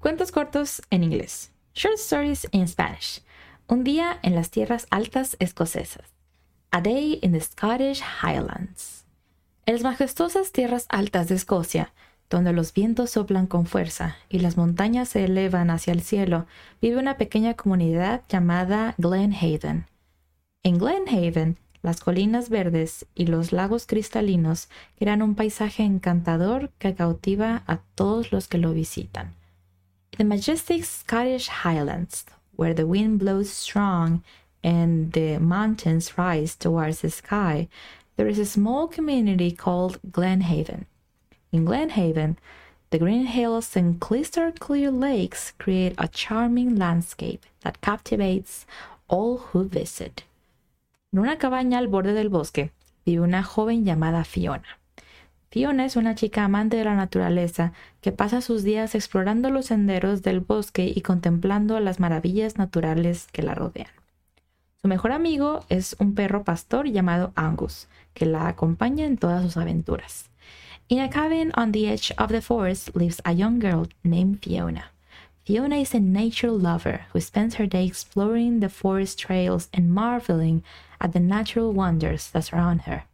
Cuentos cortos en inglés. Short stories in Spanish. Un día en las tierras altas escocesas. A Day in the Scottish Highlands. En las majestuosas tierras altas de Escocia, donde los vientos soplan con fuerza y las montañas se elevan hacia el cielo, vive una pequeña comunidad llamada Glenhaven. En Glenhaven, las colinas verdes y los lagos cristalinos crean un paisaje encantador que cautiva a todos los que lo visitan. In the majestic Scottish Highlands, where the wind blows strong and the mountains rise towards the sky, there is a small community called Glenhaven. In Glenhaven, the green hills and crystal clear lakes create a charming landscape that captivates all who visit. En una cabaña al borde del bosque vive una joven llamada Fiona. Fiona es una chica amante de la naturaleza que pasa sus días explorando los senderos del bosque y contemplando las maravillas naturales que la rodean. Su mejor amigo es un perro pastor llamado Angus, que la acompaña en todas sus aventuras. In a cabin on the edge of the forest lives a young girl named Fiona. Fiona is a nature lover who spends her day exploring the forest trails and marveling at the natural wonders that surround her.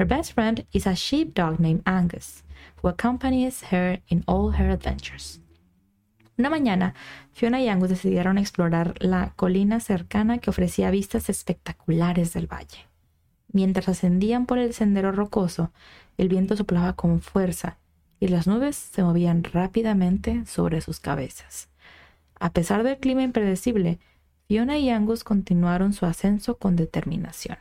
Her best friend is a sheepdog named Angus, who accompanies her in all her adventures. Una mañana, Fiona y Angus decidieron explorar la colina cercana que ofrecía vistas espectaculares del valle. Mientras ascendían por el sendero rocoso, el viento soplaba con fuerza y las nubes se movían rápidamente sobre sus cabezas. A pesar del clima impredecible, Fiona y Angus continuaron su ascenso con determinación.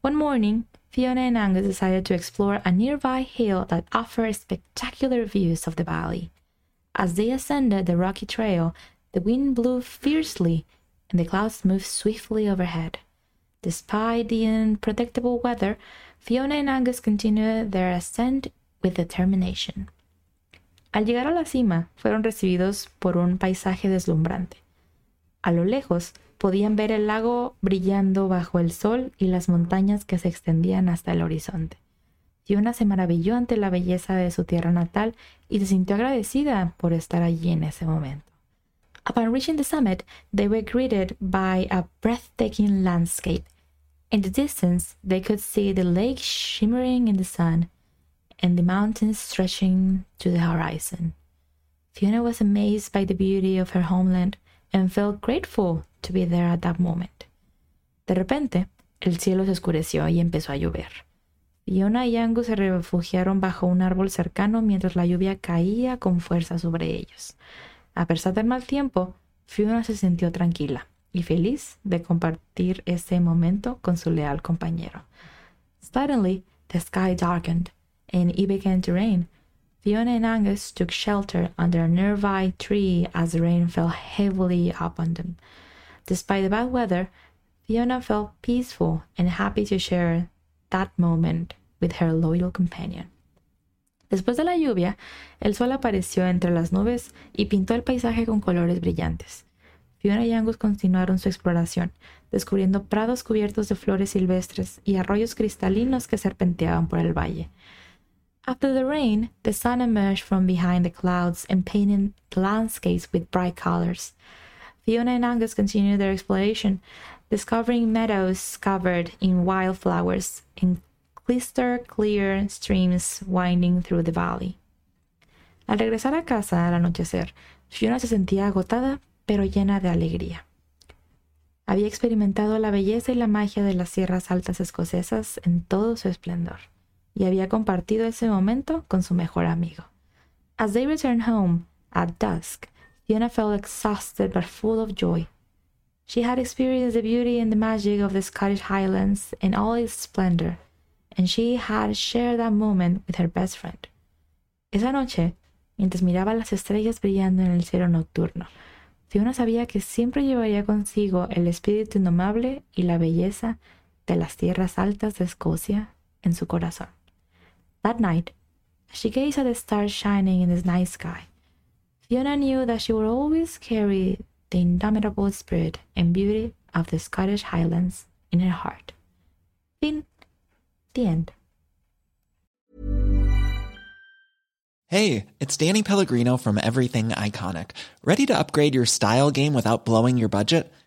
One morning, Fiona and Angus decided to explore a nearby hill that offered spectacular views of the valley. As they ascended the rocky trail, the wind blew fiercely and the clouds moved swiftly overhead. Despite the unpredictable weather, Fiona and Angus continued their ascent with determination. Al llegar a la cima, fueron recibidos por un paisaje deslumbrante. A lo lejos, podían ver el lago brillando bajo el sol y las montañas que se extendían hasta el horizonte. Fiona se maravilló ante la belleza de su tierra natal y se sintió agradecida por estar allí en ese momento. Upon reaching the summit, they were greeted by a breathtaking landscape. In the distance, they could see the lake shimmering in the sun and the mountains stretching to the horizon. Fiona was amazed by the beauty of her homeland and felt grateful to be there at that moment. De repente, el cielo se oscureció y empezó a llover. Fiona y Angus se refugiaron bajo un árbol cercano mientras la lluvia caía con fuerza sobre ellos. A pesar del mal tiempo, Fiona se sintió tranquila y feliz de compartir ese momento con su leal compañero. Suddenly, the sky darkened, and it began to rain. Fiona and Angus took shelter under a nearby tree as the rain fell heavily upon them. Despite the bad weather, Fiona felt peaceful and happy to share that moment with her loyal companion. Después de la lluvia, el sol apareció entre las nubes y pintó el paisaje con colores brillantes. Fiona y Angus continuaron su exploración, descubriendo prados cubiertos de flores silvestres y arroyos cristalinos que serpenteaban por el valle. After the rain, the sun emerged from behind the clouds and painted the landscapes with bright colors. Fiona and Angus continued their exploration, discovering meadows covered in wildflowers and crystal clear streams winding through the valley. Al regresar a casa al anochecer, Fiona se sentía agotada pero llena de alegría. Había experimentado la belleza y la magia de las sierras altas escocesas en todo su esplendor, y había compartido ese momento con su mejor amigo. As they returned home at dusk, Fiona felt exhausted but full of joy. She had experienced the beauty and the magic of the Scottish Highlands in all its splendor, and she had shared that moment with her best friend. Esa noche, mientras miraba las estrellas brillando en el cielo nocturno, Fiona sabía que siempre llevaría consigo el espíritu indomable y la belleza de las tierras altas de Escocia en su corazón. That night, as she gazed at the stars shining in the night sky, Fiona knew that she would always carry the indomitable spirit and beauty of the Scottish Highlands in her heart. Fin. The end. Hey, it's Danny Pellegrino from Everything Iconic. Ready to upgrade your style game without blowing your budget?